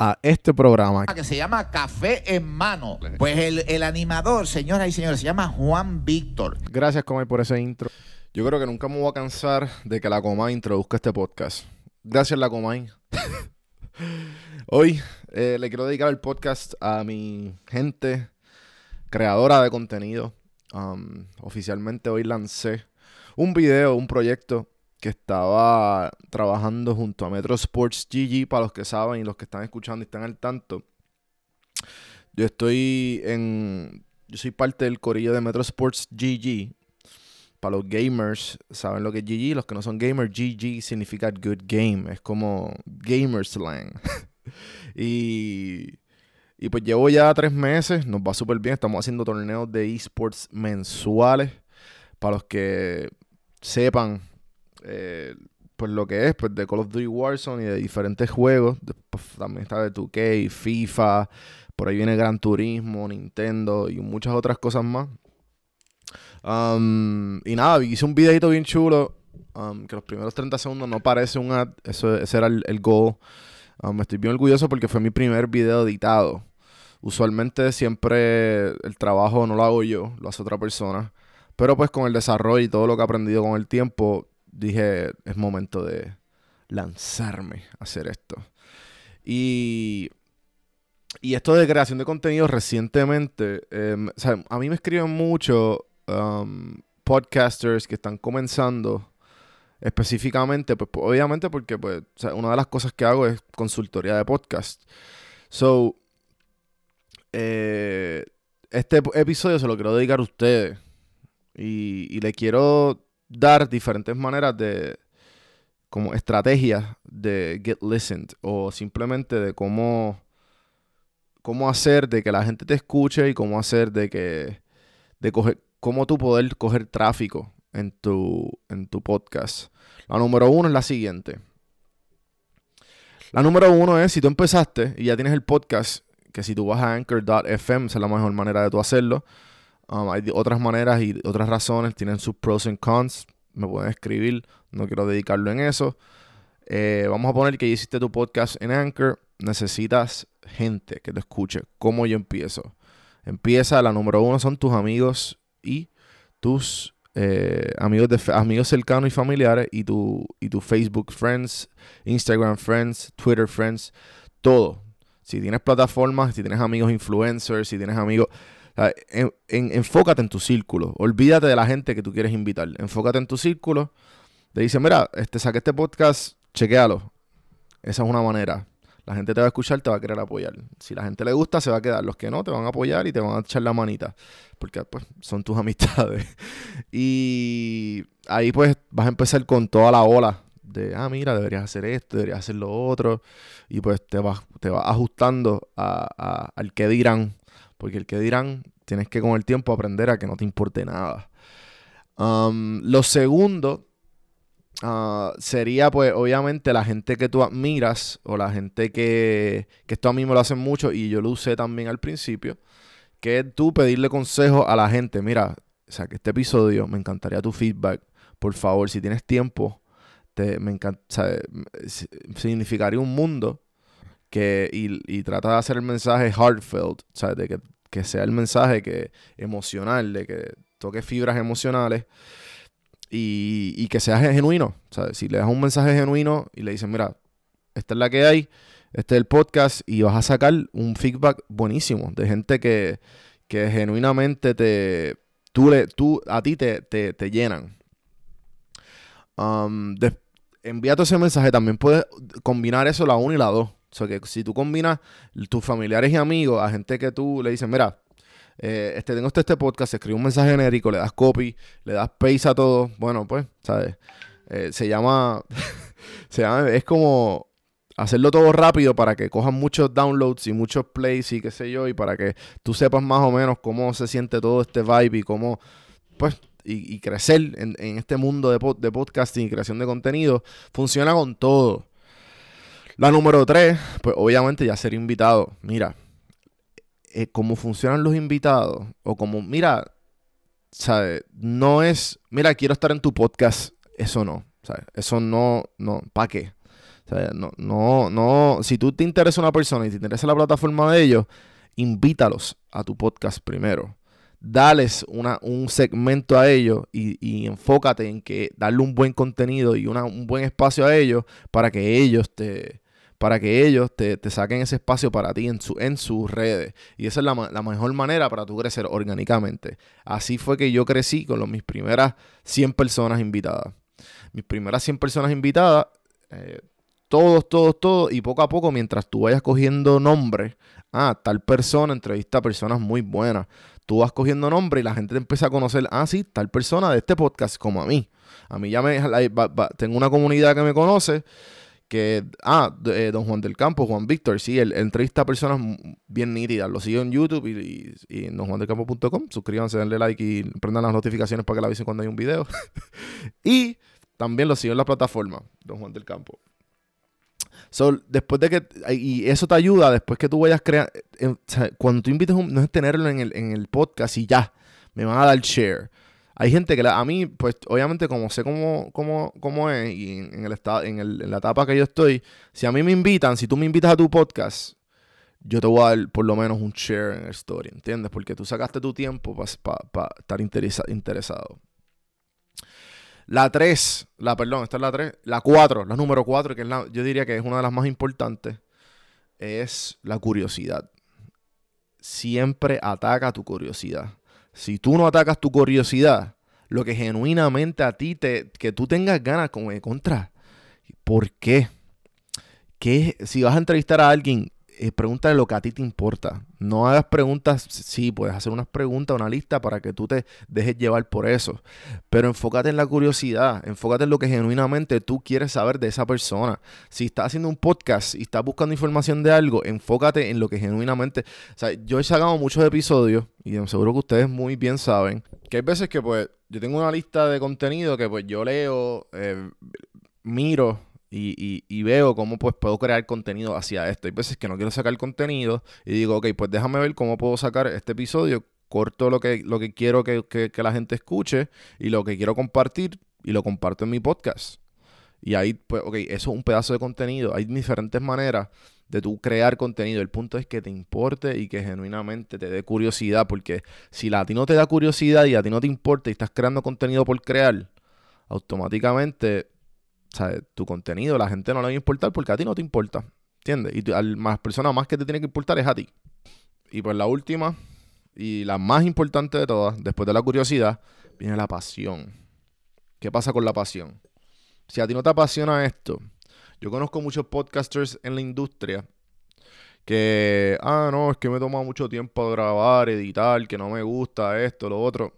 a este programa. Que se llama Café en Mano. Pues el, animador, señoras y señores, se llama Juan Víctor. Gracias, Comay, por ese intro. Yo creo que nunca me voy a cansar de que la Comay introduzca este podcast. Gracias, la Comay. Hoy eh, le quiero dedicar el podcast a mi gente creadora de contenido. Um, oficialmente hoy lancé un video, un proyecto que estaba trabajando junto a Metro Sports GG, para los que saben y los que están escuchando y están al tanto. Yo estoy en. Yo soy parte del corillo de Metro Sports GG. Para los gamers, saben lo que es GG. Los que no son gamers, GG significa good game. Es como gamer slang. y. Y pues llevo ya tres meses, nos va súper bien. Estamos haciendo torneos de esports mensuales. Para los que sepan, eh, pues lo que es, pues de Call of Duty Warzone y de diferentes juegos. Pues, también está de 2K, FIFA, por ahí viene Gran Turismo, Nintendo y muchas otras cosas más. Um, y nada, hice un videito bien chulo. Um, que los primeros 30 segundos no parece un ad. Eso, ese era el, el goal. Um, estoy bien orgulloso porque fue mi primer video editado. Usualmente siempre el trabajo no lo hago yo, lo hace otra persona. Pero pues con el desarrollo y todo lo que he aprendido con el tiempo, dije, es momento de lanzarme a hacer esto. Y, y esto de creación de contenido recientemente, em, a mí me escriben mucho um, podcasters que están comenzando específicamente, pues, obviamente porque pues, una de las cosas que hago es consultoría de podcast. So, eh, este episodio se lo quiero dedicar a ustedes. Y, y le quiero dar diferentes maneras de, como estrategias de get listened o simplemente de cómo, cómo hacer de que la gente te escuche y cómo hacer de que, de coger, cómo tú poder coger tráfico en tu, en tu podcast. La número uno es la siguiente. La número uno es si tú empezaste y ya tienes el podcast, que si tú vas a anchor.fm, es la mejor manera de tú hacerlo. Um, hay otras maneras y otras razones, tienen sus pros y cons. Me pueden escribir, no quiero dedicarlo en eso. Eh, vamos a poner que hiciste tu podcast en Anchor. Necesitas gente que te escuche. ¿Cómo yo empiezo? Empieza, la número uno son tus amigos y tus eh, amigos, de, amigos cercanos y familiares y tu, y tu Facebook Friends, Instagram Friends, Twitter Friends, todo. Si tienes plataformas, si tienes amigos influencers, si tienes amigos enfócate en tu círculo. Olvídate de la gente que tú quieres invitar. Enfócate en tu círculo. Te dice, mira, este, saqué este podcast, chequealo. Esa es una manera. La gente te va a escuchar, te va a querer apoyar. Si la gente le gusta, se va a quedar. Los que no, te van a apoyar y te van a echar la manita. Porque pues, son tus amistades. y ahí pues vas a empezar con toda la ola de, ah, mira, deberías hacer esto, deberías hacer lo otro. Y pues te vas, te vas ajustando a, al que dirán. Porque el que dirán, tienes que con el tiempo aprender a que no te importe nada. Um, lo segundo Ah, sería pues obviamente la gente que tú admiras o la gente que, que esto a mí me lo hacen mucho y yo lo usé también al principio, que es tú pedirle consejo a la gente, mira, o sea, que este episodio me encantaría tu feedback, por favor, si tienes tiempo, te, me encanta, significaría un mundo que, y, trata de hacer el mensaje heartfelt, ¿sabes? De que, que sea el mensaje que emocional, de que toque fibras emocionales y, que sea genuino. Si le das un mensaje genuino y le dices, mira, esta es la que hay, este es el podcast, y vas a sacar un feedback buenísimo de gente que, genuinamente te, tú le, tú, a ti te, te, llenan. Um, envíate ese mensaje, también puedes combinar eso la 1 y la 2. O sea que si tú combinas tus familiares y amigos a gente que tú le dices, mira, eh, este, tengo este, este podcast, escribe un mensaje genérico, le das copy, le das paste a todo. Bueno, pues, ¿sabes? Eh, se llama, se llama, es como hacerlo todo rápido para que cojan muchos downloads y muchos plays y qué sé yo, y para que tú sepas más o menos cómo se siente todo este vibe y cómo, pues, y, crecer en, este mundo de, de podcasting y creación de contenido, funciona con todo. La número tres, pues obviamente ya ser invitado. Mira, eh, cómo funcionan los invitados, o como, mira, ¿sabes? No es, mira, quiero estar en tu podcast, eso no, ¿sabes? Eso no, no, ¿para qué? No, no, no, si tú te interesa una persona y te interesa la plataforma de ellos, invítalos a tu podcast primero. Dales una, un segmento a ellos y, enfócate en que darle un buen contenido y un buen espacio a ellos para que ellos te, para que ellos te, saquen ese espacio para ti en, su, en sus redes. Y esa es la, mejor manera para tú crecer orgánicamente. Así fue que yo crecí con mis primeras 100 personas invitadas. Mis primeras 100 personas invitadas, eh, todos, todos, todos, y poco a poco, mientras tú vayas cogiendo nombre, ah, tal persona entrevista a personas muy buenas. Tú vas cogiendo nombre y la gente te empieza a conocer, ah, sí, tal persona de este podcast como a mí. A mí ya me, tengo una comunidad que me conoce que, ah, eh, don Juan del Campo, Juan Víctor, sí, él, entrevista a personas bien nítidas. Lo sigo en YouTube y, y, en donjuandelcampo.com. Suscríbanse, denle like y prendan las notificaciones para que la avisen cuando hay un video. y también lo sigo en la plataforma, don Juan del Campo. So, después de que, y eso te ayuda después que tú vayas creando, eh, cuando tú invites, un, no es tenerlo en el, en el podcast y ya, me van a dar share. Hay gente que a mí, pues obviamente como sé cómo, cómo, cómo es y en, el estado, en, el, en la etapa que yo estoy, si a mí me invitan, si tú me invitas a tu podcast, yo te voy a dar por lo menos un share en el story, ¿entiendes? Porque tú sacaste tu tiempo para estar interesado. La 3, la perdón, esta es la 3, la 4, la número 4, que es la, yo diría que es una de las más importantes, es la curiosidad. Siempre ataca tu curiosidad. Si tú no atacas tu curiosidad, lo que genuinamente a ti te, que tú tengas ganas como de contra, ¿por qué? ¿Qué? Si vas a entrevistar a alguien, eh, pregúntale lo que a ti te importa. No hagas preguntas, sí, puedes hacer unas preguntas, una lista para que tú te dejes llevar por eso. Pero enfócate en la curiosidad, enfócate en lo que genuinamente tú quieres saber de esa persona. Si estás haciendo un podcast y estás buscando información de algo, enfócate en lo que genuinamente... O sea, yo he sacado muchos episodios y seguro que ustedes muy bien saben que hay veces que pues yo tengo una lista de contenido que pues yo leo, eh, miro y, veo cómo pues puedo crear contenido hacia esto. Hay veces que no quiero sacar contenido y digo, ok, pues déjame ver cómo puedo sacar este episodio, corto lo que, lo que quiero que, la gente escuche y lo que quiero compartir y lo comparto en mi podcast. Y ahí, pues, ok, eso es un pedazo de contenido. Hay diferentes maneras de tú crear contenido. El punto es que te importe y que genuinamente te dé curiosidad, porque si a ti no te da curiosidad y a ti no te importa y estás creando contenido por crear, automáticamente sea, tu contenido, la gente no le va a importar porque a ti no te importa. ¿Entiendes? Y a más persona más que te tiene que importar es a ti. Y pues la última, y la más importante de todas, después de la curiosidad, viene la pasión. ¿Qué pasa con la pasión? Si a ti no te apasiona esto, yo conozco muchos podcasters en la industria que, ah, no, es que me toma mucho tiempo grabar, editar, que no me gusta esto, lo otro.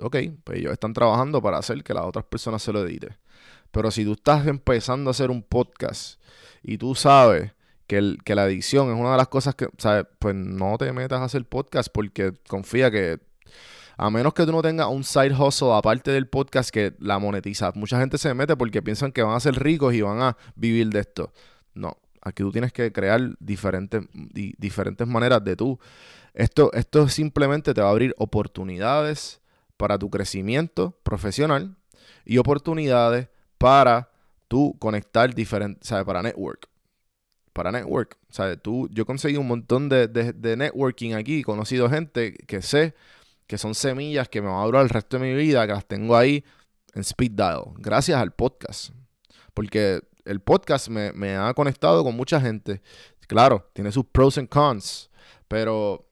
Ok, pues ellos están trabajando para hacer que las otras personas se lo editen. Pero si tú estás empezando a hacer un podcast y tú sabes que, el, que la edición es una de las cosas que, ¿sabes? Pues no te metas a hacer podcast porque confía que a menos que tú no tengas un side hustle aparte del podcast que la monetiza. Mucha gente se mete porque piensan que van a ser ricos y van a vivir de esto. No, aquí tú tienes que crear diferentes, diferentes maneras de tú. Esto, esto simplemente te va a abrir oportunidades para tu crecimiento profesional y oportunidades para tú conectar diferentes, ¿sabes? Para network. Para network. ¿Sabes? Tú, yo conseguí un montón de, de, networking aquí, conocido gente que sé que son semillas que me van a durar el resto de mi vida, que las tengo ahí en speed dial, gracias al podcast. Porque el podcast me, me ha conectado con mucha gente. Claro, tiene sus pros and cons, pero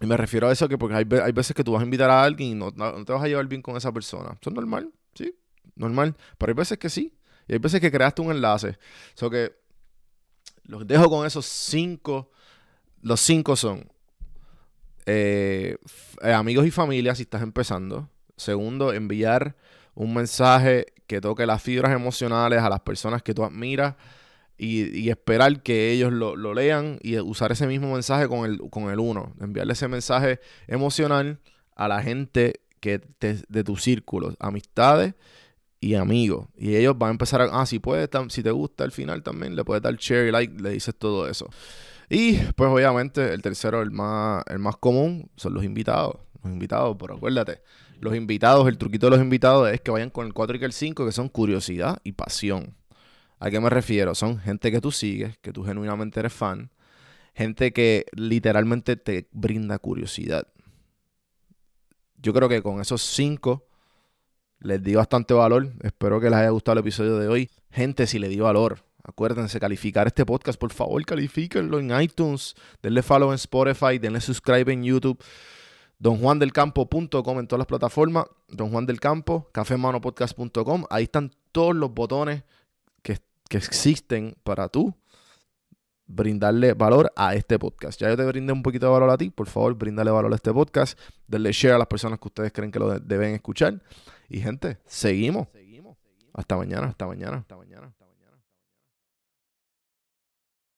me refiero a eso que porque hay, hay, veces que tú vas a invitar a alguien y no, no, te vas a llevar bien con esa persona. Eso es normal, sí, normal. Pero hay veces que sí. Y hay veces que creaste un enlace. So que los dejo con esos cinco. Los cinco son eh, eh, amigos y familia si estás empezando. Segundo, enviar un mensaje que toque las fibras emocionales a las personas que tú admiras y, esperar que ellos lo, lean y usar ese mismo mensaje con el, con el uno. Enviarle ese mensaje emocional a la gente que de tu círculo, amistades y amigos. Y ellos van a empezar a, ah, si puedes, si te gusta al final también, le puedes dar share y like, le dices todo eso. Y pues obviamente el tercero, el más, el más común, son los invitados. Los invitados, pero acuérdate, los invitados, el truquito de los invitados es que vayan con el 4 y el 5, que son curiosidad y pasión. ¿A qué me refiero? Son gente que tú sigues, que tú genuinamente eres fan, gente que literalmente te brinda curiosidad. Yo creo que con esos cinco les di bastante valor. Espero que les haya gustado el episodio de hoy. Gente, si le di valor, acuérdense calificar este podcast, por favor, califíquenlo en iTunes, denle follow en Spotify, denle subscribe en YouTube donjuandelcampo.com en todas las plataformas, Don Juan del Campo, cafemanopodcast.com, ahí están todos los botones que existen para tú brindarle valor a este podcast. Ya yo te brindé un poquito de valor a ti, por favor, bríndale valor a este podcast, denle share a las personas que ustedes creen que lo deben escuchar. Y gente, seguimos. Hasta mañana, hasta mañana, hasta mañana.